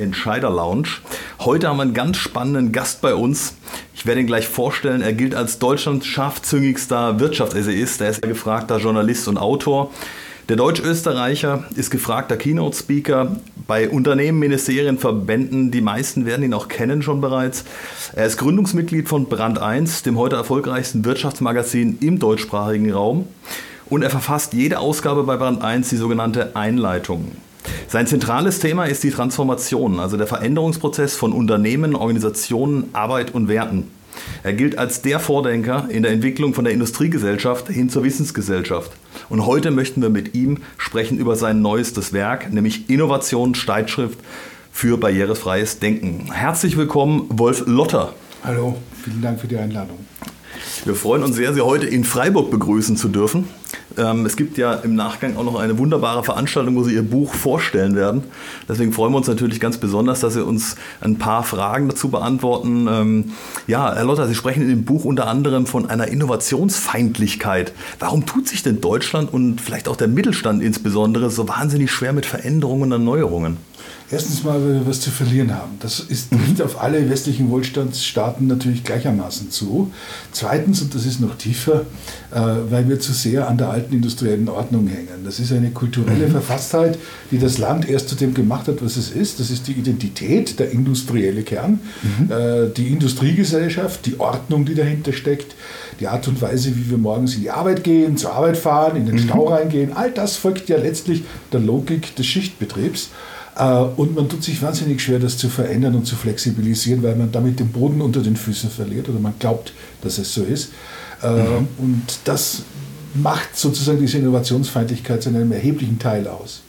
Entscheider Lounge. Heute haben wir einen ganz spannenden Gast bei uns. Ich werde ihn gleich vorstellen. Er gilt als Deutschlands scharfzüngigster Wirtschaftsessayist. Er ist gefragter Journalist und Autor. Der Deutsch-Österreicher ist gefragter Keynote-Speaker bei Unternehmen, Ministerien, Verbänden. Die meisten werden ihn auch kennen schon bereits. Er ist Gründungsmitglied von Brand 1, dem heute erfolgreichsten Wirtschaftsmagazin im deutschsprachigen Raum. Und er verfasst jede Ausgabe bei Brand 1 die sogenannte Einleitung. Sein zentrales Thema ist die Transformation, also der Veränderungsprozess von Unternehmen, Organisationen, Arbeit und Werten. Er gilt als der Vordenker in der Entwicklung von der Industriegesellschaft hin zur Wissensgesellschaft. Und heute möchten wir mit ihm sprechen über sein neuestes Werk, nämlich Innovation Steitschrift für barrierefreies Denken. Herzlich willkommen, Wolf Lotter. Hallo, vielen Dank für die Einladung. Wir freuen uns sehr, Sie heute in Freiburg begrüßen zu dürfen. Ähm, es gibt ja im Nachgang auch noch eine wunderbare Veranstaltung, wo Sie Ihr Buch vorstellen werden. Deswegen freuen wir uns natürlich ganz besonders, dass Sie uns ein paar Fragen dazu beantworten. Ähm, ja, Herr Lotter, Sie sprechen in dem Buch unter anderem von einer Innovationsfeindlichkeit. Warum tut sich denn Deutschland und vielleicht auch der Mittelstand insbesondere so wahnsinnig schwer mit Veränderungen und Erneuerungen? Erstens mal, weil wir was zu verlieren haben. Das ist nicht mhm. auf alle westlichen Wohlstandsstaaten natürlich gleichermaßen zu. Zweitens, und das ist noch tiefer, äh, weil wir zu sehr an der alten industriellen Ordnung hängen. Das ist eine kulturelle mhm. Verfasstheit, die das Land erst zu dem gemacht hat, was es ist. Das ist die Identität, der industrielle Kern, mhm. äh, die Industriegesellschaft, die Ordnung, die dahinter steckt, die Art und Weise, wie wir morgens in die Arbeit gehen, zur Arbeit fahren, in den. Stau reingehen. All das folgt ja letztlich der Logik des Schichtbetriebs. Äh, und man tut sich wahnsinnig schwer, das zu verändern und zu flexibilisieren, weil man damit den Boden unter den Füßen verliert oder man glaubt, dass es so ist. Äh, mhm. Und das macht sozusagen diese Innovationsfeindlichkeit zu einem erheblichen Teil aus.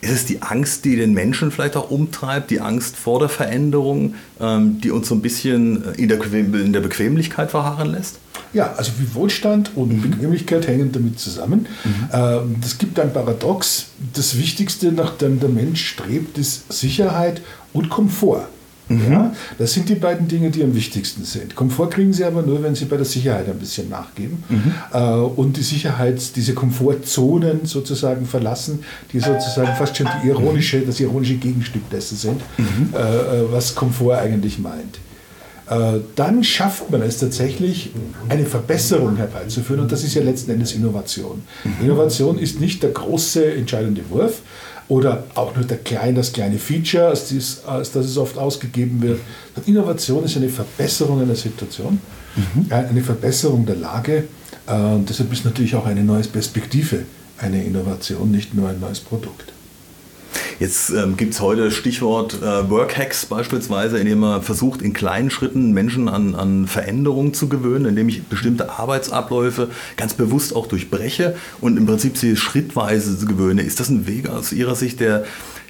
Ist es die Angst, die den Menschen vielleicht auch umtreibt, die Angst vor der Veränderung, ähm, die uns so ein bisschen in der, in der Bequemlichkeit verharren lässt? Ja, also wie Wohlstand und mhm. Bequemlichkeit hängen damit zusammen. Mhm. Das gibt ein Paradox. Das Wichtigste, nach dem der Mensch strebt, ist Sicherheit und Komfort. Mhm. Ja, das sind die beiden Dinge, die am wichtigsten sind. Komfort kriegen Sie aber nur, wenn Sie bei der Sicherheit ein bisschen nachgeben mhm. äh, und die Sicherheit, diese Komfortzonen sozusagen verlassen, die sozusagen fast schon die ironische, das ironische Gegenstück dessen sind, mhm. äh, äh was Komfort eigentlich meint. Äh, dann schafft man es tatsächlich, eine Verbesserung herbeizuführen. Und das ist ja letzten Endes Innovation. Mhm. Innovation ist nicht der große entscheidende Wurf oder auch nur der kleine, das kleine Feature, als, dies, als das es oft ausgegeben wird. Innovation ist eine Verbesserung einer Situation, mhm. Äh, eine Verbesserung der Lage. Äh, und deshalb ist natürlich auch eine neue Perspektive eine Innovation, nicht nur ein neues Produkt. Jetzt ähm, gibt es heute Stichwort äh, Workhacks beispielsweise, indem man versucht, in kleinen Schritten Menschen an, an Veränderungen zu gewöhnen, indem ich bestimmte Arbeitsabläufe ganz bewusst auch durchbreche und im Prinzip sie schrittweise gewöhne. Ist das ein Weg aus Ihrer Sicht, der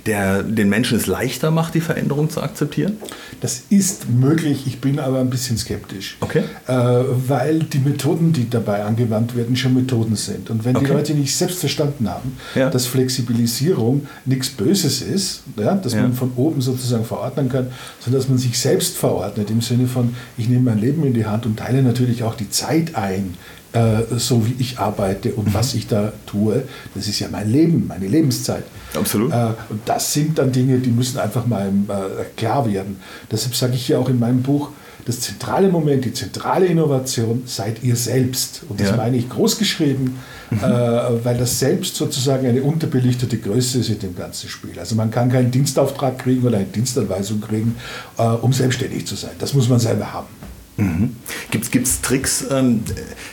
der den Menschen es leichter macht, die Veränderung zu akzeptieren? Das ist möglich, ich bin aber ein bisschen skeptisch. Okay. Äh, weil die Methoden, die dabei angewandt werden, schon Methoden sind. Und wenn okay. die Leute nicht selbst verstanden haben, ja. dass Flexibilisierung nichts Böses ist, ja, dass ja. man von oben sozusagen verordnen kann, sondern dass man sich selbst verordnet im Sinne von, ich nehme mein Leben in die Hand und teile natürlich auch die Zeit ein, äh, so wie ich arbeite und mhm. was ich da tue. Das ist ja mein Leben, meine Lebenszeit. Absolut. Äh, und das sind dann Dinge, die müssen einfach mal äh, klar werden. Deshalb sage ich ja auch in meinem Buch, das zentrale Moment, die zentrale Innovation seid ihr selbst. Und das ja. meine ich groß geschrieben, mhm. äh, weil das selbst sozusagen eine unterbelichtete Größe ist in dem ganzen Spiel. Also man kann keinen Dienstauftrag kriegen oder eine Dienstanweisung kriegen, äh, um selbstständig zu sein. Das muss man selber haben. Mhm. Gibt es Tricks, ähm,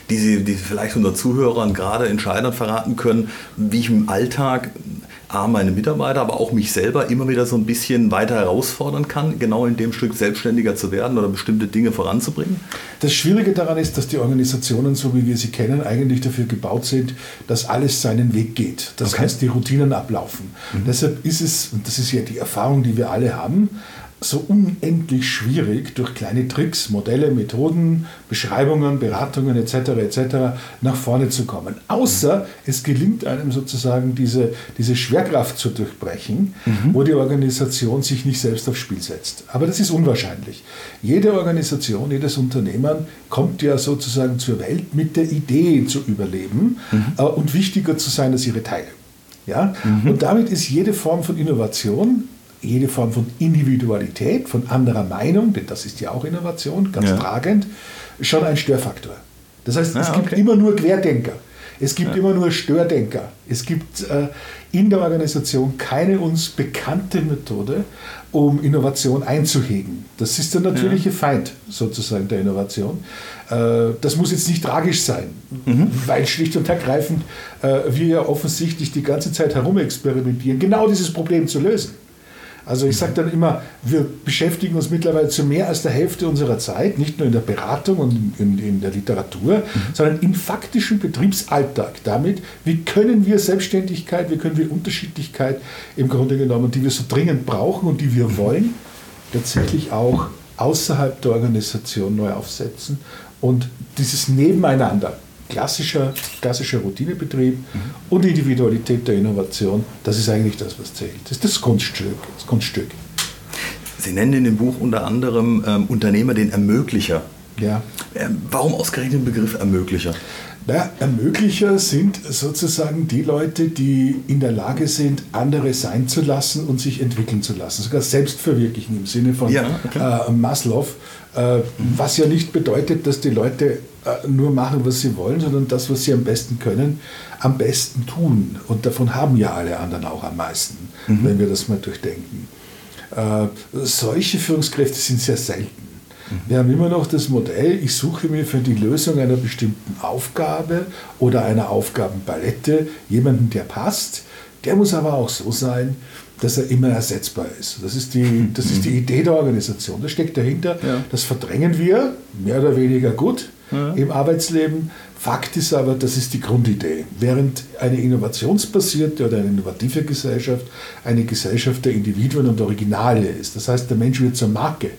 die Sie, die vielleicht unseren Zuhörern, gerade Entscheidern verraten können, wie ich im Alltag A, meine Mitarbeiter, aber auch mich selber immer wieder so ein bisschen weiter herausfordern kann, genau in dem Stück selbstständiger zu werden oder bestimmte Dinge voranzubringen? Das Schwierige daran ist, dass die Organisationen, so wie wir sie kennen, eigentlich dafür gebaut sind, dass alles seinen Weg geht. Das okay. heißt, die Routinen ablaufen. Mhm. Deshalb ist es, und das ist ja die Erfahrung, die wir alle haben, so unendlich schwierig, durch kleine Tricks, Modelle, Methoden, Beschreibungen, Beratungen etc. etc. nach vorne zu kommen. Außer es gelingt einem sozusagen diese, diese Schwerkraft zu durchbrechen, mhm. wo die Organisation sich nicht selbst aufs Spiel setzt. Aber das ist unwahrscheinlich. Jede Organisation, jedes Unternehmen kommt ja sozusagen zur Welt mit der Idee zu überleben mhm. äh, und wichtiger zu sein als ihre Teile. Ja? Mhm. Und damit ist jede Form von Innovation jede Form von Individualität, von anderer Meinung, denn das ist ja auch Innovation, ganz ja. tragend, schon ein Störfaktor. Das heißt, ah, es gibt okay. immer nur Querdenker. Es gibt ja. immer nur Stördenker. Es gibt äh, in der Organisation keine uns bekannte Methode, um Innovation einzuhegen. Das ist der natürliche ja. Feind sozusagen der Innovation. Äh, das muss jetzt nicht tragisch sein, mhm. weil schlicht und ergreifend äh, wir ja offensichtlich die ganze Zeit herumexperimentieren, genau dieses Problem zu lösen. Also ich sage dann immer, wir beschäftigen uns mittlerweile zu mehr als der Hälfte unserer Zeit, nicht nur in der Beratung und in, in der Literatur, mhm. sondern im faktischen Betriebsalltag damit, wie können wir Selbstständigkeit, wie können wir Unterschiedlichkeit im Grunde genommen, die wir so dringend brauchen und die wir mhm. wollen, tatsächlich auch außerhalb der Organisation neu aufsetzen und dieses Nebeneinander klassischer, klassischer Routinebetrieb mhm. und Individualität der Innovation, das ist eigentlich das, was zählt. Das ist das Kunststück. Das Kunststück. Sie nennen in dem Buch unter anderem ähm, Unternehmer den Ermöglicher. Ja. Ähm, warum ausgerechnet den Begriff Ermöglicher? Naja, Ermöglicher sind sozusagen die Leute, die in der Lage sind, andere sein zu lassen und sich entwickeln zu lassen. Sogar selbst verwirklichen im Sinne von ja, okay. äh, Maslow. Äh. Was ja nicht bedeutet, dass die Leute äh, nur machen, was sie wollen, sondern das, was sie am besten können, am besten tun. Und davon haben ja alle anderen auch am meisten, mhm. wenn wir das mal durchdenken. Äh, solche Führungskräfte sind sehr selten. Mhm. Wir haben immer noch das Modell, ich suche mir für die Lösung einer bestimmten Aufgabe oder einer Aufgabenpalette jemanden, der passt. Der muss aber auch so sein, dass er immer ersetzbar ist. Das ist die, das ist die Idee der Organisation. Das steckt dahinter. Ja. Das verdrängen wir, mehr oder weniger gut ja. im Arbeitsleben. Fakt ist aber, das ist die Grundidee. Während eine innovationsbasierte oder eine innovative Gesellschaft eine Gesellschaft der Individuen und Originale ist. Das heißt, der Mensch wird zur Marke.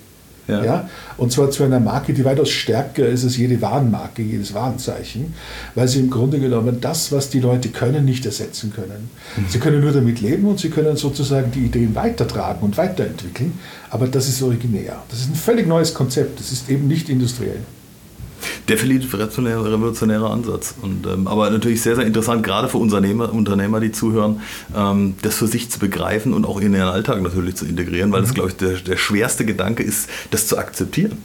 Ja. ja. Und zwar zu einer Marke, die weitaus stärker ist als jede Warenmarke, jedes Warenzeichen, weil sie im Grunde genommen das, was die Leute können, nicht ersetzen können. Mhm. Sie können nur damit leben und sie können sozusagen die Ideen weitertragen und weiterentwickeln, aber das ist originär. Das ist ein völlig neues Konzept, das ist eben nicht industriell. Definitiv revolutionärer Ansatz. Und, ähm, aber natürlich sehr, sehr interessant, gerade für Unternehmer, Unternehmer die zuhören, ähm, das für sich zu begreifen und auch in ihren Alltag natürlich zu integrieren, weil mhm. das, glaube ich, der, der schwerste Gedanke ist, das zu akzeptieren.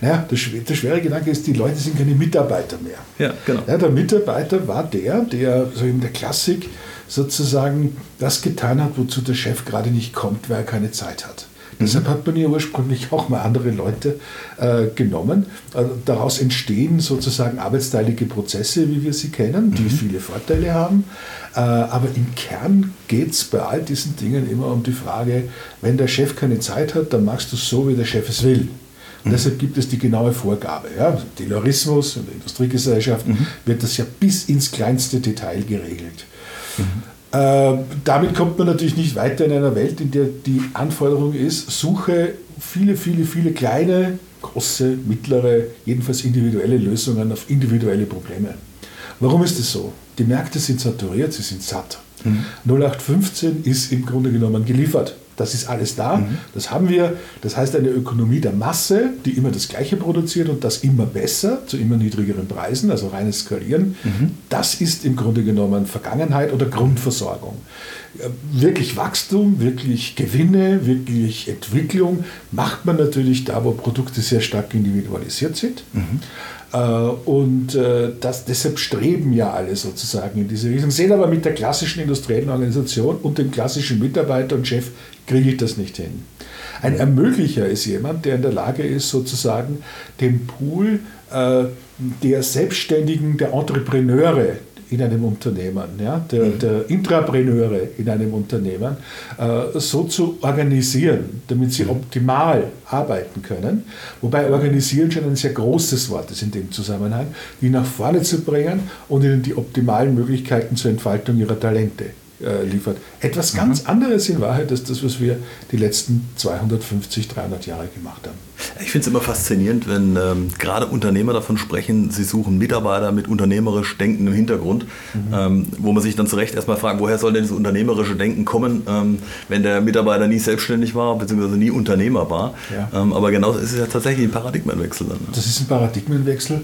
Naja, der, der schwere Gedanke ist, die Leute sind keine Mitarbeiter mehr. Ja, genau. Ja, der Mitarbeiter war der, der so in der Klassik sozusagen das getan hat, wozu der Chef gerade nicht kommt, weil er keine Zeit hat. Deshalb hat man ja ursprünglich auch mal andere Leute äh, genommen. Also daraus entstehen sozusagen arbeitsteilige Prozesse, wie wir sie kennen, die mhm. viele Vorteile haben. Äh, aber im Kern geht es bei all diesen Dingen immer um die Frage, wenn der Chef keine Zeit hat, dann machst du es so, wie der Chef es will. Und mhm. deshalb gibt es die genaue Vorgabe. Ja? Also Taylorismus in der Industriegesellschaft mhm. wird das ja bis ins kleinste Detail geregelt. Mhm. Äh, damit kommt man natürlich nicht weiter in einer Welt, in der die Anforderung ist, suche viele, viele, viele kleine, große, mittlere, jedenfalls individuelle Lösungen auf individuelle Probleme. Warum ist das so? Die Märkte sind saturiert, sie sind satt. Mhm. 0815 ist im Grunde genommen geliefert. Das ist alles da, mhm. das haben wir. Das heißt eine Ökonomie der Masse, die immer das Gleiche produziert und das immer besser, zu immer niedrigeren Preisen, also reines Skalieren. Mhm. Das ist im Grunde genommen Vergangenheit oder Grundversorgung. Wirklich Wachstum, wirklich Gewinne, wirklich Entwicklung macht man natürlich da, wo Produkte sehr stark individualisiert sind. Mhm. Äh, und äh, das, deshalb streben ja alle sozusagen in diese Richtung, sehen aber mit der klassischen industriellen Organisation und dem klassischen Mitarbeiter und Chef kriege ich das nicht hin. Ein Ermöglicher ist jemand, der in der Lage ist, sozusagen den Pool äh, der Selbstständigen, der Entrepreneure, in einem Unternehmen, ja, der, mhm. der Intrapreneure in einem Unternehmen, äh, so zu organisieren, damit sie mhm. optimal arbeiten können. Wobei organisieren schon ein sehr großes Wort ist in dem Zusammenhang, die nach vorne zu bringen und ihnen die optimalen Möglichkeiten zur Entfaltung ihrer Talente äh, liefert. Etwas ganz mhm. anderes in Wahrheit als das, was wir die letzten 250, 300 Jahre gemacht haben. Ich finde es immer faszinierend, wenn ähm, gerade Unternehmer davon sprechen, sie suchen Mitarbeiter mit unternehmerisch denkendem Hintergrund, mhm. ähm, wo man sich dann zu Recht erstmal fragt, woher soll denn das unternehmerische Denken kommen, ähm, wenn der Mitarbeiter nie selbstständig war, beziehungsweise nie Unternehmer war. Ja. Ähm, aber genau ist es ja tatsächlich ein Paradigmenwechsel. Dann. Ne? Das ist ein Paradigmenwechsel.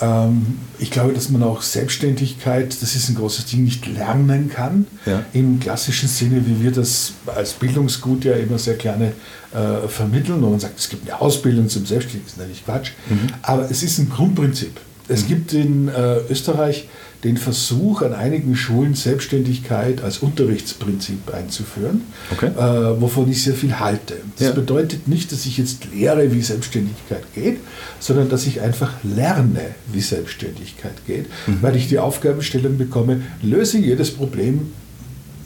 Ähm, ich glaube, dass man auch Selbstständigkeit, das ist ein großes Ding, nicht lernen kann. Ja. Im klassischen Sinne, wie wir das als Bildungsgut ja immer sehr gerne äh, vermitteln. Und man sagt, es gibt eine Ausbildung zum Selbstständigen, das ist natürlich Quatsch. Mhm. Aber es ist ein Grundprinzip. Es mhm. gibt in äh, Österreich den Versuch, an einigen Schulen Selbstständigkeit als Unterrichtsprinzip einzuführen, okay. äh, wovon ich sehr viel halte. Das ja. bedeutet nicht, dass ich jetzt lehre, wie Selbstständigkeit geht, sondern dass ich einfach lerne, wie Selbstständigkeit geht, mhm. weil ich die Aufgabenstellung bekomme, löse jedes Problem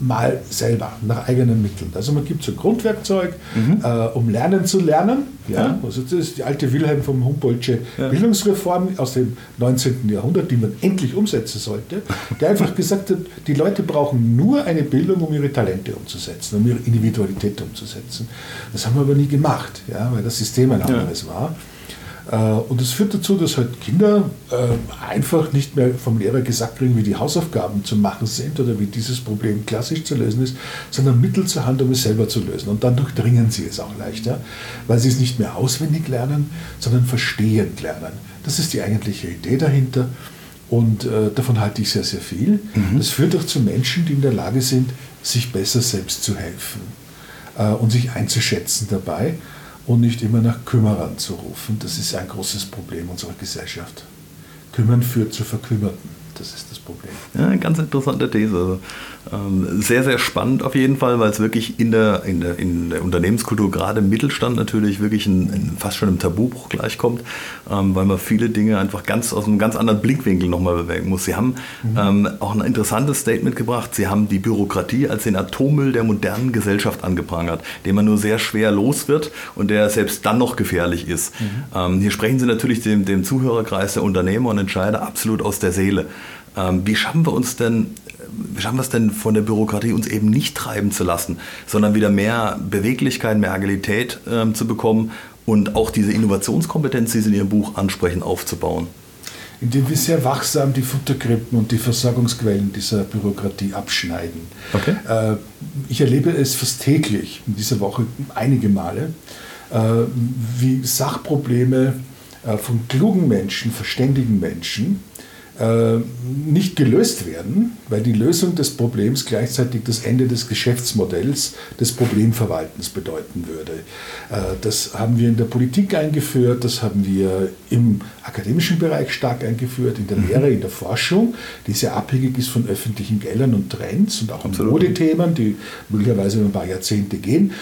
mal selber, nach eigenen Mitteln. Also man gibt so ein Grundwerkzeug, mhm. äh, um lernen zu lernen. Ja? ja? Also das ist die alte Wilhelm vom Humboldtsche ja. Bildungsreform aus dem 19. Jahrhundert, die man endlich umsetzen sollte, der einfach gesagt hat, die Leute brauchen nur eine Bildung, um ihre Talente umzusetzen, um ihre Individualität umzusetzen. Das haben wir aber nie gemacht, ja? weil das System ein anderes war. Äh, und es führt dazu, dass halt Kinder äh, einfach nicht mehr vom Lehrer gesagt kriegen, wie die Hausaufgaben zu machen sind oder wie dieses Problem klassisch zu lösen ist, sondern Mittel zur Hand, um es selber zu lösen. Und dann durchdringen sie es auch leichter, weil sie es nicht mehr auswendig lernen, sondern verstehend lernen. Das ist die eigentliche Idee dahinter. Und äh, davon halte ich sehr, sehr viel. Mhm. Das führt auch zu Menschen, die in der Lage sind, sich besser selbst zu helfen und sich einzuschätzen dabei und nicht immer nach Kümmerern zu rufen. Das ist ein großes Problem unserer Gesellschaft. Kümmern führt zu Verkümmerten. Das ist das Problem. Ja, ganz interessante These. Ähm, sehr, sehr spannend auf jeden Fall, weil es wirklich in der, in der, in der Unternehmenskultur, gerade im Mittelstand natürlich wirklich ein, ein fast schon im Tabubruch gleichkommt, ähm, weil man viele Dinge einfach ganz aus einem ganz anderen Blickwinkel nochmal bewegen muss. Sie haben mhm. ähm, auch ein interessantes Statement gebracht. Sie haben die Bürokratie als den Atommüll der modernen Gesellschaft angeprangert, den man nur sehr schwer los wird und der selbst dann noch gefährlich ist. Mhm. Ähm, hier sprechen Sie natürlich dem, dem Zuhörerkreis der Unternehmer und Entscheider absolut aus der Seele. Ähm, wie schaffen wir uns denn, wie schaffen wir es denn von der Bürokratie uns eben nicht treiben zu lassen, sondern wieder mehr Beweglichkeit, mehr Agilität ähm, zu bekommen und auch diese Innovationskompetenz, die Sie in Ihrem Buch ansprechen, aufzubauen? Indem wir sehr wachsam die Futterkrippen und die Versorgungsquellen dieser Bürokratie abschneiden. Okay. Äh, ich erlebe es fast täglich, in dieser Woche einige Male, äh, wie Sachprobleme äh, von klugen Menschen, verständigen Menschen, nicht gelöst werden, weil die Lösung des Problems gleichzeitig das Ende des Geschäftsmodells des Problemverwaltens bedeuten würde. Äh, das haben wir in der Politik eingeführt, das haben wir im akademischen Bereich stark eingeführt, in der mhm. Lehre, in der Forschung, die sehr abhängig ist von öffentlichen Geldern und Trends und auch Absolut. Modethemen, die möglicherweise über ein paar Jahrzehnte gehen,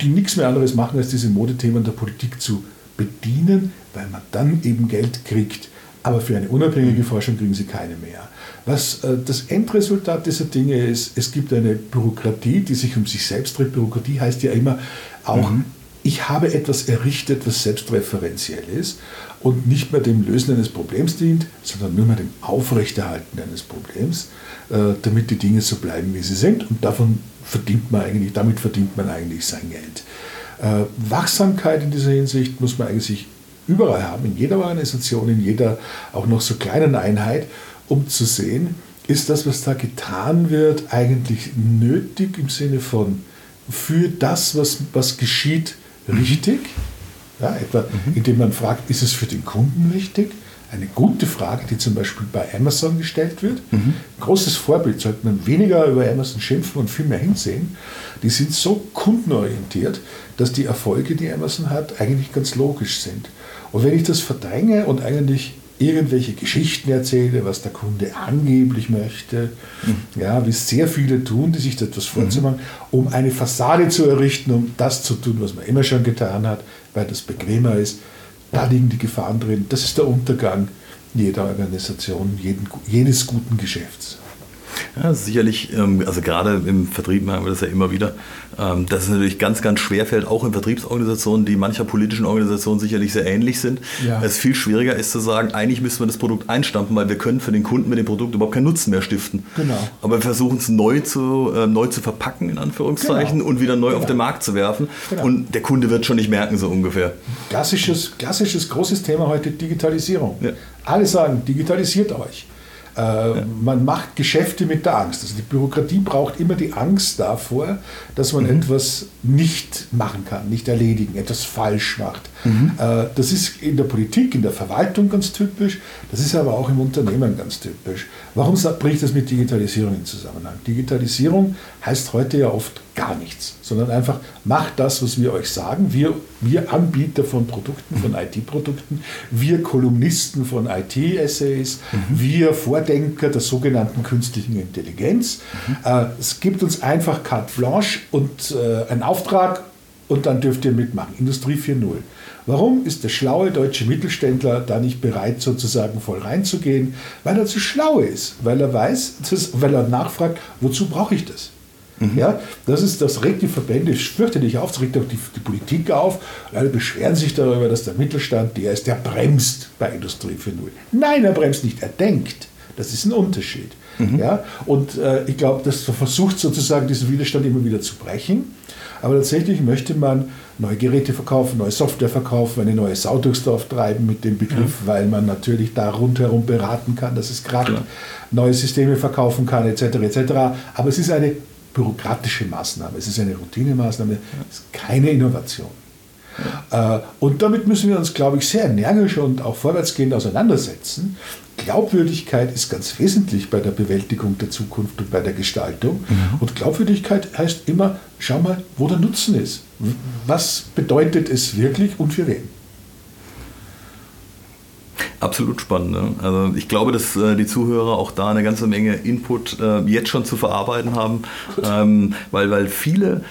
die nichts mehr anderes machen, als diese Modethemen der Politik zu bedienen, weil man dann eben Geld kriegt aber für eine unabhängige Forschung kriegen sie keine mehr. Was äh, das Endresultat dieser Dinge ist, es gibt eine Bürokratie, die sich um sich selbst dreht. Bürokratie heißt ja immer auch, mhm. ich habe etwas errichtet, was selbstreferenziell ist und nicht mehr dem Lösen eines Problems dient, sondern nur mehr dem Aufrechterhalten eines Problems, äh, damit die Dinge so bleiben, wie sie sind. Und davon verdient man eigentlich, damit verdient man eigentlich sein Geld. Äh, Wachsamkeit in dieser Hinsicht muss man eigentlich überall haben, in jeder Organisation, in jeder auch noch so kleinen Einheit, um zu sehen, ist das, was da getan wird, eigentlich nötig im Sinne von für das, was, was geschieht, richtig? Ja, etwa mhm. indem man fragt, ist es für den Kunden richtig? Eine gute Frage, die zum Beispiel bei Amazon gestellt wird. Mhm. Großes Vorbild, sollte man weniger über Amazon schimpfen und viel mehr hinsehen. Die sind so kundenorientiert, dass die Erfolge, die Amazon hat, eigentlich ganz logisch sind. Und wenn ich das verdränge und eigentlich irgendwelche Geschichten erzähle, was der Kunde angeblich möchte, mhm. ja, wie sehr viele tun, die sich da etwas vorzumachen, mhm. um eine Fassade zu errichten, um das zu tun, was man immer schon getan hat, weil das bequemer ist, da liegen die Gefahren drin. Das ist der Untergang jeder Organisation, jeden, jedes guten Geschäfts. Ja, sicherlich, ähm, also gerade im Vertrieb machen wir das ja immer wieder, ähm, dass es natürlich ganz, ganz schwer fällt, auch in Vertriebsorganisationen, die mancher politischen Organisationen sicherlich sehr ähnlich sind. Ja. Es viel schwieriger ist zu sagen, eigentlich müssen wir das Produkt einstampfen, weil wir können für den Kunden mit dem Produkt überhaupt keinen Nutzen mehr stiften. Genau. Aber wir versuchen es neu zu, äh, neu zu verpacken, in Anführungszeichen, genau. und wieder neu genau. auf den Markt zu werfen. Genau. Und der Kunde wird schon nicht merken, so ungefähr. Klassisches, klassisches großes Thema heute Digitalisierung. Ja. Alle sagen, digitalisiert euch. Äh, ja. Man macht Geschäfte mit der Angst. Also die Bürokratie braucht immer die Angst davor, dass man mhm. etwas nicht machen kann, nicht erledigen, etwas falsch macht. Mhm. Äh, das ist in der Politik, in der Verwaltung ganz typisch, das ist aber auch im Unternehmen ganz typisch. Warum ich das mit Digitalisierung in Zusammenhang? Digitalisierung heißt heute ja oft gar nichts, sondern einfach macht das, was wir euch sagen. Wir, wir Anbieter von Produkten, von IT-Produkten, wir Kolumnisten von IT-Essays, mhm. wir Vordenker der sogenannten künstlichen Intelligenz. Mhm. Äh, es gibt uns einfach carte blanche und äh, einen Auftrag und dann dürft ihr mitmachen. Industrie 4.0. Warum ist der schlaue deutsche Mittelständler da nicht bereit, sozusagen voll reinzugehen? Weil er zu schlau ist, weil er weiß, das, weil er nachfragt, wozu brauche ich das? Mhm. Ja, das, ist, das regt die Verbände fürchterlich auf, das regt auch die, die Politik auf. Alle beschweren sich darüber, dass der Mittelstand der ist, der bremst bei Industrie 4.0. Nein, er bremst nicht, er denkt. Das ist ein Unterschied. Mhm. Ja, und äh, ich glaube, das versucht sozusagen diesen Widerstand immer wieder zu brechen. Aber tatsächlich möchte man neue Geräte verkaufen, neue Software verkaufen, eine neue Sau durchs Dorf treiben mit dem Begriff, ja. weil man natürlich da rundherum beraten kann, dass es gerade neue Systeme verkaufen kann, etc. etc. Aber es ist eine bürokratische Maßnahme, es ist eine Routinemaßnahme, es ist keine Innovation. Ja. Und damit müssen wir uns, glaube ich, sehr energisch und auch vorwärtsgehend auseinandersetzen. Glaubwürdigkeit ist ganz wesentlich bei der Bewältigung der Zukunft und bei der Gestaltung. Mhm. Und Glaubwürdigkeit heißt immer, schau mal, wo der Nutzen ist. Was bedeutet es wirklich und für wen? Absolut spannend. Ne? Also ich glaube, dass äh, die Zuhörer auch da eine ganze Menge Input äh, jetzt schon zu verarbeiten haben, ähm, weil, weil viele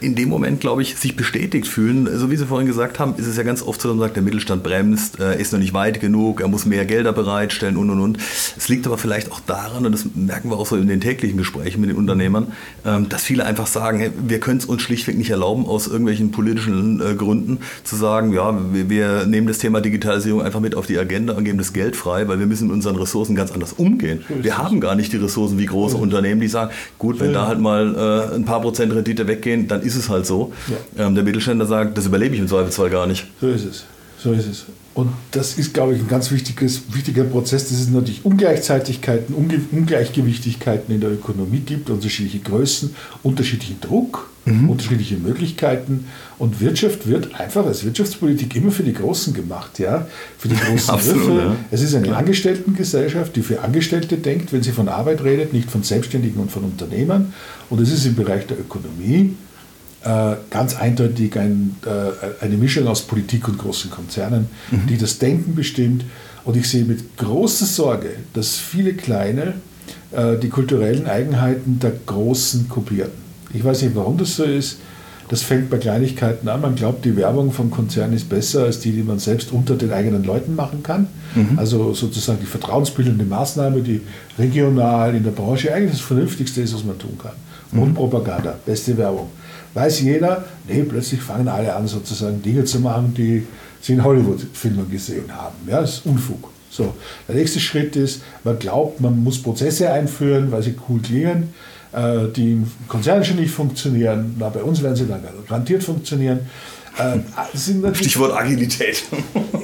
in dem Moment, glaube ich, sich bestätigt fühlen. So wie Sie vorhin gesagt haben, ist es ja ganz oft so, dass man sagt, der Mittelstand bremst, er ist noch nicht weit genug, er muss mehr Gelder bereitstellen und und und. Es liegt aber vielleicht auch daran, und das merken wir auch so in den täglichen Gesprächen mit den Unternehmern, ähm, dass viele einfach sagen, wir können es uns schlichtweg nicht erlauben, aus irgendwelchen politischen äh, Gründen zu sagen, ja, wir nehmen das Thema Digitalisierung einfach mit auf die Agenda und geben das Geld frei, weil wir müssen mit unseren Ressourcen ganz anders umgehen. Wir haben gar nicht die Ressourcen wie große Unternehmen, die sagen, gut, wenn da halt mal äh, ein paar Prozent Rendite weggehen, dann ist es halt so. Ja. Ähm, der Mittelständler sagt, das überlebe ich im Zweifelsfall gar nicht. So ist es. So ist es. Und das ist, glaube ich, ein ganz wichtiger Prozess, dass es natürlich Ungleichzeitigkeiten, Unge Ungleichgewichtigkeiten in der Ökonomie gibt, unterschiedliche Größen, unterschiedlichen Druck, mhm. unterschiedliche Möglichkeiten. Und Wirtschaft wird einfach als Wirtschaftspolitik immer für die Großen gemacht, ja, für die großen Absolut. Ja. Es ist eine ja. Angestelltengesellschaft, die für Angestellte denkt, wenn sie von Arbeit redet, nicht von Selbstständigen und von Unternehmern. Und es ist im Bereich der Ökonomie ganz eindeutig ein, äh, eine Mischung aus Politik und großen Konzernen, mhm. die das Denken bestimmt. Und ich sehe mit großer Sorge, dass viele kleine äh, die kulturellen Eigenheiten der Großen kopieren. Ich weiß nicht, warum das so ist. Das fängt bei Kleinigkeiten an. Man glaubt, die Werbung vom Konzern ist besser als die, die man selbst unter den eigenen Leuten machen kann. Mhm. Also sozusagen die vertrauensbildende Maßnahme, die regional in der Branche eigentlich das Vernünftigste ist, was man tun kann. Mhm. Und Propaganda, beste Werbung weiß jeder, nee, plötzlich fangen alle an, sozusagen Dinge zu machen, die sie in Hollywood-Filmen gesehen haben. Ja, das ist Unfug. So, der nächste Schritt ist, man glaubt, man muss Prozesse einführen, weil sie cool klingen, äh, die in Konzernen schon nicht funktionieren. Na, bei uns werden sie dann garantiert funktionieren. Äh, Stichwort Agilität.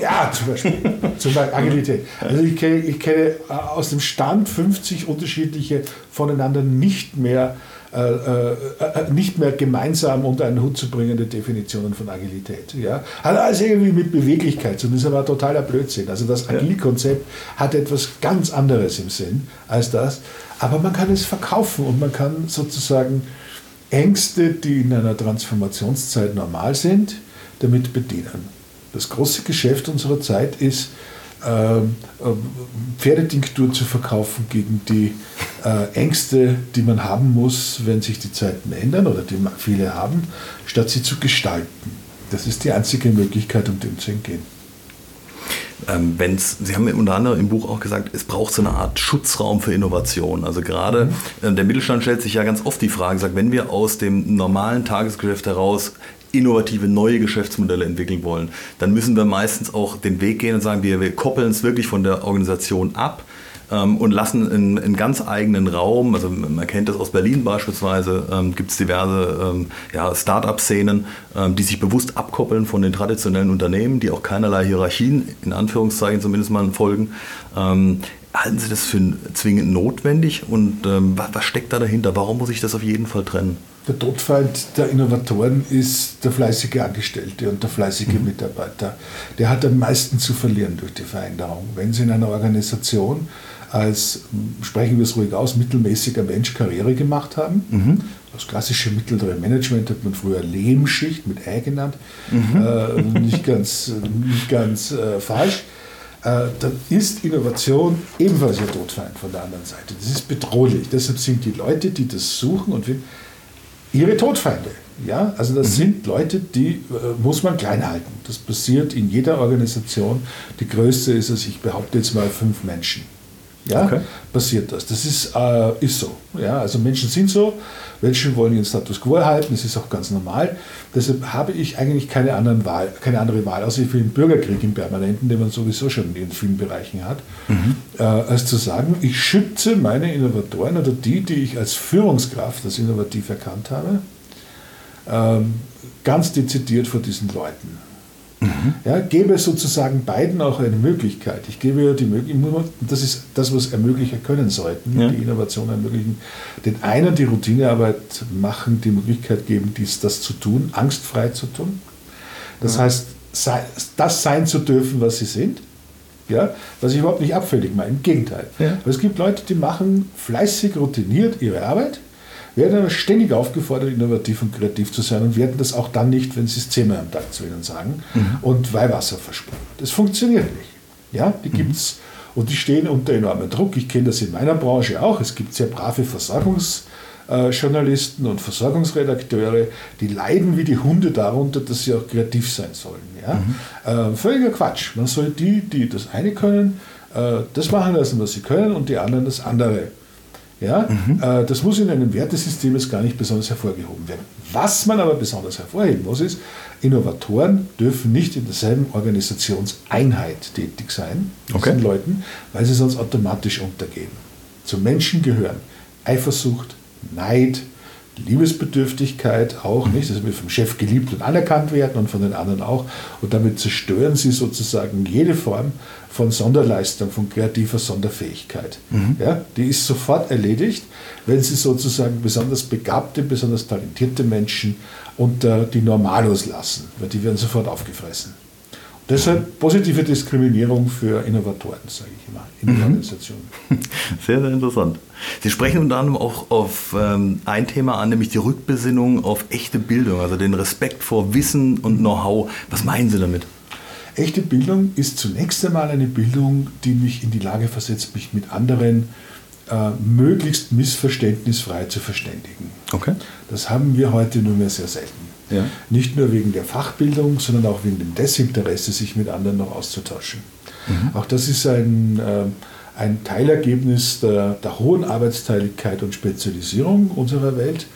Ja, zum Beispiel. Zum Beispiel Agilität. Also ich kenne, ich kenne aus dem Stand 50 unterschiedliche voneinander nicht mehr äh, äh, äh, nicht mehr gemeinsam unter einen Hut zu bringende Definitionen von Agilität. Ja? Hat alles irgendwie mit Beweglichkeit zu tun, das ist aber totaler Blödsinn. Also das Agilkonzept hat etwas ganz anderes im Sinn als das, aber man kann es verkaufen und man kann sozusagen Ängste, die in einer Transformationszeit normal sind, damit bedienen. Das große Geschäft unserer Zeit ist, Pferdetinktur zu verkaufen gegen die äh, Ängste, die man haben muss, wenn sich die Zeiten ändern oder die viele haben, statt sie zu gestalten. Das ist die einzige Möglichkeit, um dem zu entgehen. Ähm, wenn's, Sie haben unter anderem im Buch auch gesagt, es braucht so eine Art Schutzraum für Innovation. Also gerade mhm. äh, der Mittelstand stellt sich ja ganz oft die Frage, sagt, wenn wir aus dem normalen Tagesgeschäft heraus innovative neue Geschäftsmodelle entwickeln wollen, dann müssen wir meistens auch den Weg gehen und sagen, wir, wir koppeln es wirklich von der Organisation ab ähm, und lassen in, in ganz eigenen Raum, also man kennt das aus Berlin beispielsweise, ähm, gibt es diverse ähm, ja, Start-up-Szenen, ähm, die sich bewusst abkoppeln von den traditionellen Unternehmen, die auch keinerlei Hierarchien, in Anführungszeichen zumindest mal folgen. Ähm, halten Sie das für zwingend notwendig und ähm, was, was steckt da dahinter? Warum muss ich das auf jeden Fall trennen? Der Todfeind der Innovatoren ist der fleißige Angestellte und der fleißige mhm. Mitarbeiter. Der hat am meisten zu verlieren durch die Veränderung. Wenn Sie in einer Organisation als, sprechen wir es ruhig aus, mittelmäßiger Mensch Karriere gemacht haben. Mhm. Das klassische mittlere Management hat man früher Lehmschicht mit Ä genannt. Mhm. Äh, nicht ganz, nicht ganz äh, falsch. Äh, dann ist Innovation ebenfalls ihr Todfeind von der anderen Seite. Das ist bedrohlich. Deshalb sind die Leute, die das suchen und finden, ihre Todfeinde. Ja, also das mhm. sind Leute, die äh, muss man klein halten. Das passiert in jeder Organisation. Die größte ist es, ich behaupte jetzt mal fünf Menschen ja, okay. passiert das. Das ist, äh, ist so. Ja, also Menschen sind so, Menschen wollen ihren Status quo erhalten, das ist auch ganz normal. Deshalb habe ich eigentlich keine, anderen Wahl, keine andere Wahl, außer für den Bürgerkrieg im Permanenten, den man sowieso schon in vielen Bereichen hat, mhm. äh, als zu sagen, ich schütze meine Innovatoren oder die, die ich als Führungskraft als innovativ erkannt habe, ähm, ganz dezidiert vor diesen Leuten. Mhm. Ja, gebe sozusagen beiden auch eine Möglichkeit. Ich gebe ja die Möglichkeit, das ist das, was Ermöglicher können sollten, ja. die Innovation ermöglichen. Den einen die Routinearbeit machen, die Möglichkeit geben, dies, das zu tun, angstfrei zu tun. Das ja. heißt, das sein zu dürfen, was sie sind. Ja, was ich überhaupt nicht abfällig meine, im Gegenteil. Ja. es gibt Leute, die machen fleißig, routiniert ihre Arbeit werden aber ständig aufgefordert, innovativ und kreativ zu sein und werden das auch dann nicht, wenn sie es zehnmal am Tag zu ihnen sagen mhm. und Weihwasser versprechen. Das funktioniert nicht. Ja, die mhm. gibt's und die stehen unter enormem Druck. Ich kenne das in meiner Branche auch. Es gibt sehr brave Versorgungsjournalisten und Versorgungsredakteure, die leiden wie die Hunde darunter, dass sie auch kreativ sein sollen. Ja? Mhm. Äh, völliger Quatsch. Man soll die, die das eine können, äh, das machen lassen, was sie können, und die anderen das andere ja, mhm. äh, das muss in einem Wertesystem jetzt gar nicht besonders hervorgehoben werden. Was man aber besonders hervorheben muss, ist, Innovatoren dürfen nicht in derselben Organisationseinheit tätig sein okay. diesen Leuten, weil sie sonst automatisch untergehen. Zum Menschen gehören Eifersucht, Neid, Liebesbedürftigkeit auch nicht, dass wir vom Chef geliebt und anerkannt werden und von den anderen auch. Und damit zerstören sie sozusagen jede Form von Sonderleistung, von kreativer Sonderfähigkeit. Mhm. Ja, die ist sofort erledigt, wenn sie sozusagen besonders begabte, besonders talentierte Menschen unter die Normalos lassen, weil die werden sofort aufgefressen. Deshalb positive Diskriminierung für Innovatoren, sage ich immer, in den mhm. Organisationen. Sehr, sehr interessant. Sie sprechen unter anderem auch auf ähm, ein Thema an, nämlich die Rückbesinnung auf echte Bildung, also den Respekt vor Wissen und Know-how. Was meinen Sie damit? Echte Bildung ist zunächst einmal eine Bildung, die mich in die Lage versetzt, mich mit anderen äh, möglichst missverständnisfrei zu verständigen. Okay. Das haben wir heute nur mehr sehr selten. Ja. Nicht nur wegen der Fachbildung, sondern auch wegen dem Desinteresse, sich mit anderen noch auszutauschen. Mhm. Auch das ist ein, äh, ein Teilergebnis der, der, hohen Arbeitsteiligkeit und Spezialisierung unserer Welt,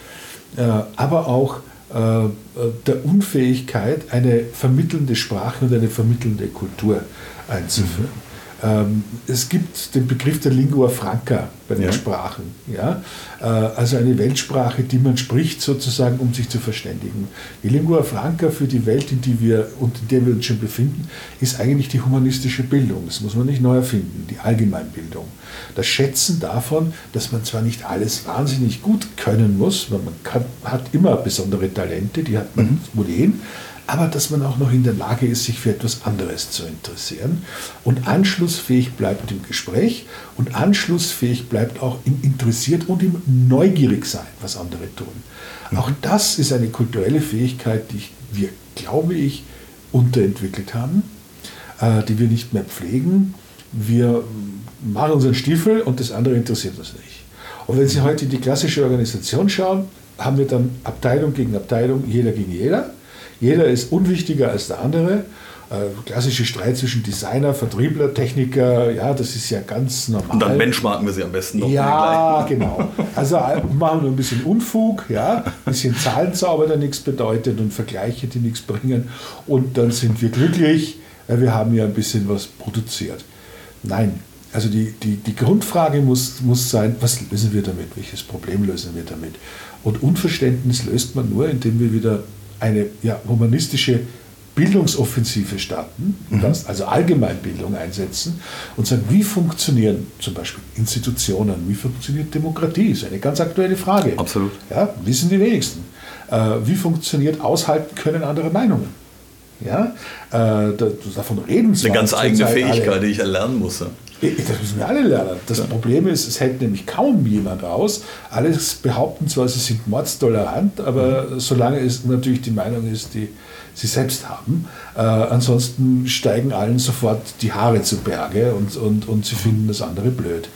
äh, aber auch der Unfähigkeit, eine vermittelnde Sprache und eine vermittelnde Kultur einzuführen. Ähm, es gibt den Begriff der Lingua Franca bei den ja. Sprachen. Ja? Äh, also eine Weltsprache, die man spricht, sozusagen, um sich zu verständigen. Die Lingua Franca für die Welt, in, die wir, und in der wir uns schon befinden, ist eigentlich die humanistische Bildung. Das muss man nicht neu erfinden, die Allgemeinbildung. Das Schätzen davon, dass man zwar nicht alles wahnsinnig gut können muss, weil man kann, hat immer besondere Talente, die hat man mhm. ohnehin, aber dass man auch noch in der Lage ist, sich für etwas anderes zu interessieren und anschlussfähig bleibt im Gespräch und anschlussfähig bleibt auch im Interessiert und im Neugierig sein, was andere tun. Mhm. Auch das ist eine kulturelle Fähigkeit, die wir, glaube ich, unterentwickelt haben, äh, die wir nicht mehr pflegen. Wir machen unseren Stiefel und das andere interessiert uns nicht. Und wenn Sie heute in die klassische Organisation schauen, haben wir dann Abteilung gegen Abteilung, jeder gegen jeder. Jeder ist unwichtiger als der andere äh, klassische Streit zwischen Designer, Vertriebler, Techniker, ja, das ist ja ganz normal. Und dann benchmarken wir sie am besten noch. Ja, genau. Also äh, machen wir ein bisschen Unfug, ja, ein bisschen Zahlenzauber, der nichts bedeutet und Vergleiche, die nichts bringen. Und dann sind wir glücklich, weil wir haben ja ein bisschen was produziert. Nein, also die, die, die Grundfrage muss, muss sein, was lösen wir damit? Welches Problem lösen wir damit? Und Unverständnis löst man nur, indem wir wieder eine ja, humanistische Bildungsoffensive starten, mhm. das, also Allgemeinbildung einsetzen und sagen, wie funktionieren zum Beispiel Institutionen, wie funktioniert Demokratie, ist eine ganz aktuelle Frage. Absolut. Ja, wissen die wenigsten. Äh, wie funktioniert Aushalten können andere Meinungen? Ja, äh, davon reden zwar. Eine ganz eigene Fähigkeit, alle. die ich erlernen musste. Das müssen wir alle lernen. Das ja. Problem ist, es hält nämlich kaum jemand aus. Alles behaupten zwar, sie sind mordstolerant, aber mhm. solange es natürlich die Meinung ist, die sie selbst haben, äh, ansonsten steigen allen sofort die Haare zu Berge und, und, und sie finden das andere blöd.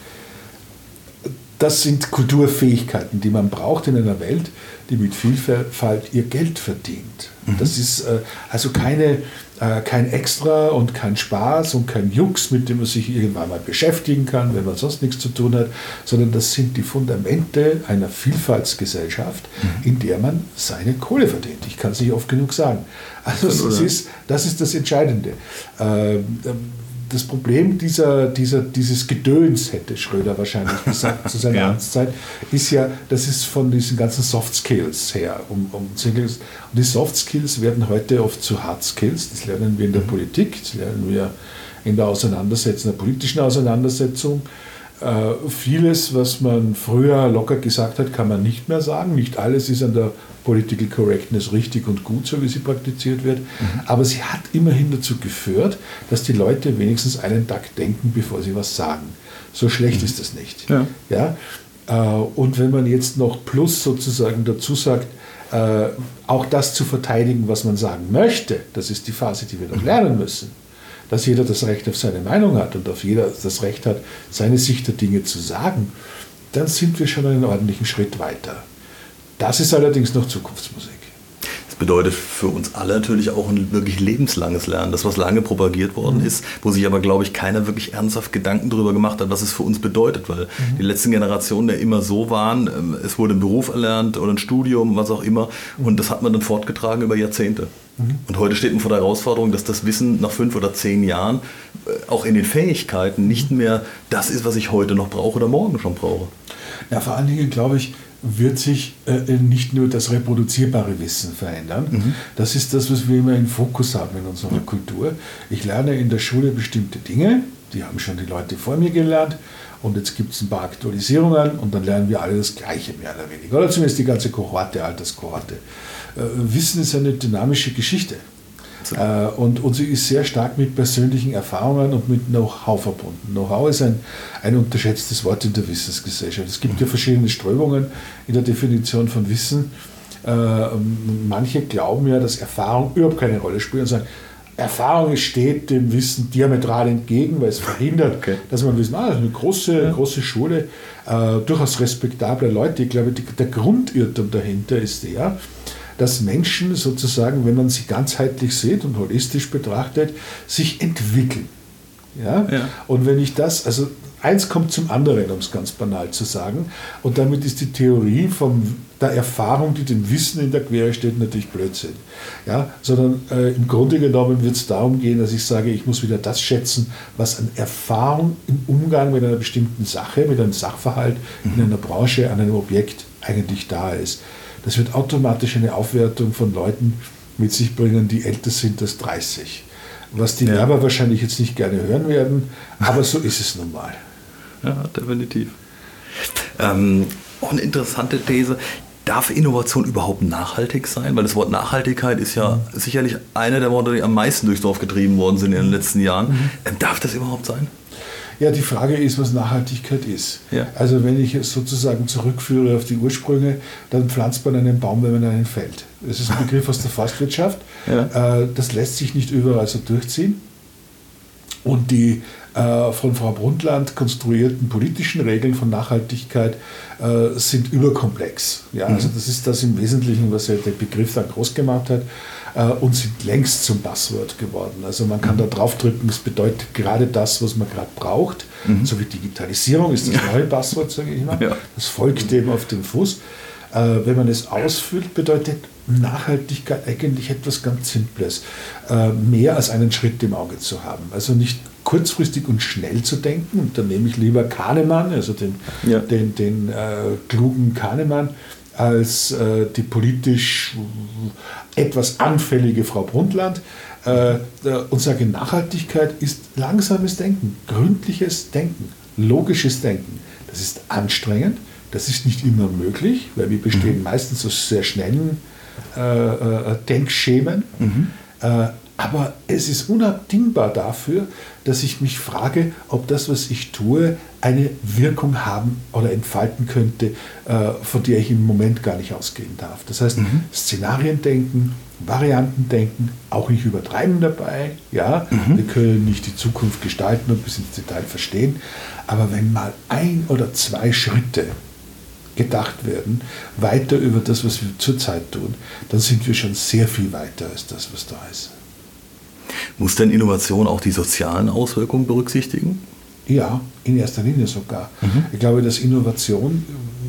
Das sind Kulturfähigkeiten, die man braucht in einer Welt, die mit Vielfalt ihr Geld verdient. Mhm. Das ist äh, also keine, äh, kein Extra und kein Spaß und kein Jux, mit dem man sich irgendwann mal beschäftigen kann, wenn man sonst nichts zu tun hat, sondern das sind die Fundamente einer Vielfaltsgesellschaft, mhm. in der man seine Kohle verdient. Ich kann es nicht oft genug sagen. Also das ist, das ist das Entscheidende. Ähm, das Problem dieser, dieser, dieses Gedöns, hätte Schröder wahrscheinlich gesagt zu seiner ja. Amtszeit, ist ja, das ist von diesen ganzen Soft Skills her. Um, um, und die Soft Skills werden heute oft zu Hard Skills. Das lernen wir in der mhm. Politik, das lernen wir in der Auseinandersetzung, der politischen Auseinandersetzung. Äh, vieles, was man früher locker gesagt hat, kann man nicht mehr sagen. Nicht alles ist an der Political Correctness richtig und gut, so wie sie praktiziert wird. Mhm. Aber sie hat immerhin dazu geführt, dass die Leute wenigstens einen Tag denken, bevor sie was sagen. So schlecht mhm. ist das nicht. Ja. Ja? Äh, und wenn man jetzt noch plus sozusagen dazu sagt, äh, auch das zu verteidigen, was man sagen möchte, das ist die Phase, die wir noch mhm. lernen müssen. Dass jeder das Recht auf seine Meinung hat und auf jeder das Recht hat, seine Sicht der Dinge zu sagen, dann sind wir schon einen ordentlichen Schritt weiter. Das ist allerdings noch Zukunftsmusik. Das bedeutet für uns alle natürlich auch ein wirklich lebenslanges Lernen. Das, was lange propagiert worden mhm. ist, wo sich aber, glaube ich, keiner wirklich ernsthaft Gedanken darüber gemacht hat, was es für uns bedeutet. Weil mhm. die letzten Generationen ja immer so waren, ähm, es wurde ein Beruf erlernt oder ein Studium, was auch immer. Mhm. Und das hat man dann fortgetragen über Jahrzehnte. Mhm. Und heute steht man vor der Herausforderung, dass das Wissen nach fünf oder zehn Jahren äh, auch in den Fähigkeiten nicht mehr das ist, was ich heute noch brauche oder morgen schon brauche. Ja, vor allen Dingen glaube ich, wird sich äh, nicht nur das reproduzierbare Wissen verändern. Mhm. Das ist das, was wir immer im Fokus haben in unserer mhm. Kultur. Ich lerne in der Schule bestimmte Dinge, die haben schon die Leute vor mir gelernt. Und jetzt gibt es ein paar Aktualisierungen und dann lernen wir alle das Gleiche, mehr oder weniger. Oder zumindest die ganze Kohorte, Alterskohorte. Äh, Wissen ist eine dynamische Geschichte. Äh, und, und sie ist sehr stark mit persönlichen Erfahrungen und mit Know-how verbunden. Know-how ist ein, ein unterschätztes Wort in der Wissensgesellschaft. Es gibt ja verschiedene Strömungen in der Definition von Wissen. Äh, manche glauben ja, dass Erfahrung überhaupt keine Rolle spielt und sagen, Erfahrung steht dem Wissen diametral entgegen, weil es verhindert, okay. dass man wissen, ah, eine große, ja. große Schule, äh, durchaus respektable Leute. Ich glaube, die, der Grundirrtum dahinter ist der, dass Menschen sozusagen, wenn man sie ganzheitlich sieht und holistisch betrachtet, sich entwickeln. Ja? ja? Und wenn ich das, also eins kommt zum anderen, um es ganz banal zu sagen, und damit ist die Theorie von der Erfahrung, die dem Wissen in der Quere steht, natürlich Blödsinn. Ja? Sondern äh, im Grunde genommen wird es darum gehen, dass ich sage, ich muss wieder das schätzen, was an Erfahrung im Umgang mit einer bestimmten Sache, mit einem Sachverhalt, mhm. in einer Branche, an einem Objekt eigentlich da ist. Das wird automatisch eine Aufwertung von Leuten mit sich bringen, die älter sind als 30. Was die ja. Werber wahrscheinlich jetzt nicht gerne hören werden, aber so ist es nun mal. Ja, definitiv. Ähm, auch eine interessante These. Darf Innovation überhaupt nachhaltig sein? Weil das Wort Nachhaltigkeit ist ja mhm. sicherlich eine der Worte, die am meisten durchs Dorf getrieben worden sind in den letzten Jahren. Mhm. Ähm, darf das überhaupt sein? Ja, die Frage ist, was Nachhaltigkeit ist. Ja. Also wenn ich es sozusagen zurückführe auf die Ursprünge, dann pflanzt man einen Baum, wenn man einen fällt. Das ist ein Begriff aus der Forstwirtschaft. Ja. Äh, das lässt sich nicht überall so durchziehen. Und die äh, von Frau Brundtland konstruierten politischen Regeln von Nachhaltigkeit äh, sind überkomplex. Ja, also mhm. das ist das im Wesentlichen, was ja der Begriff dann groß gemacht hat äh, und sind längst zum Passwort geworden. Also man kann mhm. da draufdrücken, es bedeutet gerade das, was man gerade braucht. Mhm. So wie Digitalisierung ist das neue Passwort, sage ich mal. Ja. Das folgt dem auf den Fuß. Äh, wenn man es ausfüllt, bedeutet Nachhaltigkeit eigentlich etwas ganz Simples. Äh, mehr als einen Schritt im Auge zu haben. Also nicht kurzfristig und schnell zu denken. Und da nehme ich lieber Kahnemann, also den, ja. den, den äh, klugen Kahnemann, als äh, die politisch etwas anfällige Frau Brundtland äh, und sage, Nachhaltigkeit ist langsames Denken, gründliches Denken, logisches Denken. Das ist anstrengend, das ist nicht immer möglich, weil wir bestehen mhm. meistens aus sehr schnellen äh, äh, Denkschemen. Mhm. Aber es ist unabdingbar dafür, dass ich mich frage, ob das, was ich tue, eine Wirkung haben oder entfalten könnte, äh, von der ich im Moment gar nicht ausgehen darf. Das heißt, mhm. Szenarien denken, Varianten denken, auch nicht übertreiben dabei. Ja, mhm. wir können nicht die Zukunft gestalten und bis ins Detail verstehen. Aber wenn mal ein oder zwei Schritte gedacht werden, weiter über das, was wir zurzeit tun, dann sind wir schon sehr viel weiter als das, was da ist. Muss denn Innovation auch die sozialen Auswirkungen berücksichtigen? Ja, in erster Linie sogar. Mhm. Ich glaube, dass Innovation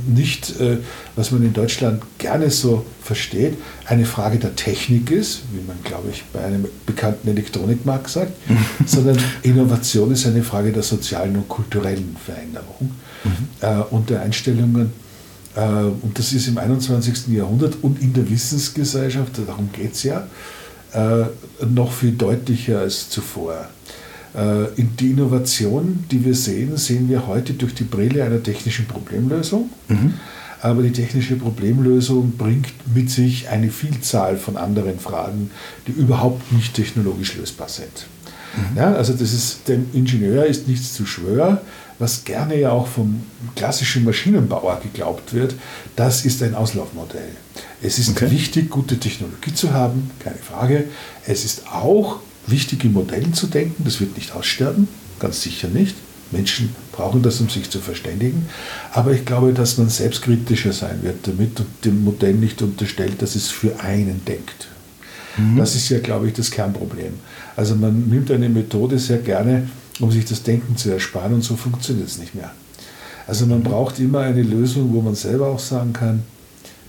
nicht, äh, was man in Deutschland gerne so versteht, eine Frage der Technik ist, wie man, glaube ich, bei einem bekannten Elektronikmarkt sagt, sondern Innovation ist eine Frage der sozialen und kulturellen Veränderung mhm. Äh, und der Einstellungen. Äh, und das ist im 21. Jahrhundert und in der Wissensgesellschaft, darum geht es ja, äh, noch viel deutlicher als zuvor. Äh, in die Innovation, die wir sehen, sehen wir heute durch die Brille einer technischen Problemlösung. Mhm. Aber die technische Problemlösung bringt mit sich eine Vielzahl von anderen Fragen, die überhaupt nicht technologisch lösbar sind. Mhm. Ja, also das ist, dem Ingenieur ist nichts zu schwör, was gerne ja auch vom klassischen Maschinenbauer geglaubt wird, das ist ein Auslaufmodell. Es ist okay. wichtig, gute Technologie zu haben, keine Frage. Es ist auch wichtig, in Modellen zu denken. Das wird nicht aussterben, ganz sicher nicht. Menschen brauchen das, um sich zu verständigen. Aber ich glaube, dass man selbstkritischer sein wird damit und dem Modell nicht unterstellt, dass es für einen denkt. Mhm. Das ist ja, glaube ich, das Kernproblem. Also man nimmt eine Methode sehr gerne, um sich das Denken zu ersparen und so funktioniert es nicht mehr. Also man braucht immer eine Lösung, wo man selber auch sagen kann,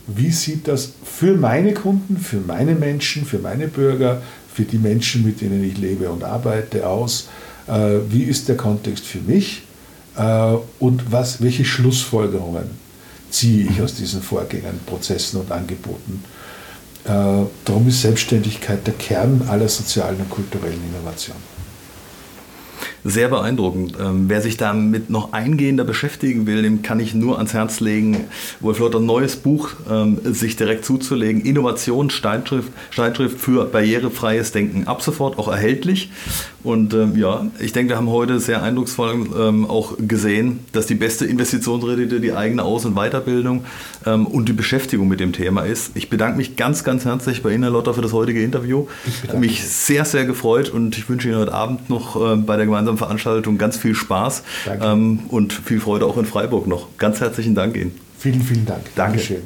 wie sieht das für meine Kunden, für meine Menschen, für meine Bürger, für die Menschen, mit denen ich lebe und arbeite, aus? Äh, wie ist der Kontext für mich? Äh, und was, welche Schlussfolgerungen ziehe ich aus diesen Vorgängen, Prozessen und Angeboten? Äh, darum ist Selbstständigkeit der Kern aller sozialen und kulturellen Innovationen sehr beeindruckend. Ähm, wer sich damit noch eingehender beschäftigen will, dem kann ich nur ans Herz legen, Wolf Lotter neues Buch ähm, sich direkt zuzulegen. Innovation, Steinschrift, Steinschrift für barrierefreies Denken. Ab sofort auch erhältlich. Und ähm, ja, ich denke, wir haben heute sehr eindrucksvoll auch gesehen, dass die beste Investitionsrendite die eigene Aus- und Weiterbildung und die Beschäftigung mit dem Thema ist. Ich bedanke mich ganz, ganz herzlich bei Ihnen, Lotter, für das heutige Interview. Ich habe mich sehr, sehr gefreut und ich wünsche Ihnen heute Abend noch äh, bei der gemeinsamen Veranstaltung ganz viel Spaß ähm, und viel Freude auch in Freiburg noch. Ganz herzlichen Dank Ihnen. Vielen, vielen Dank. Dankeschön.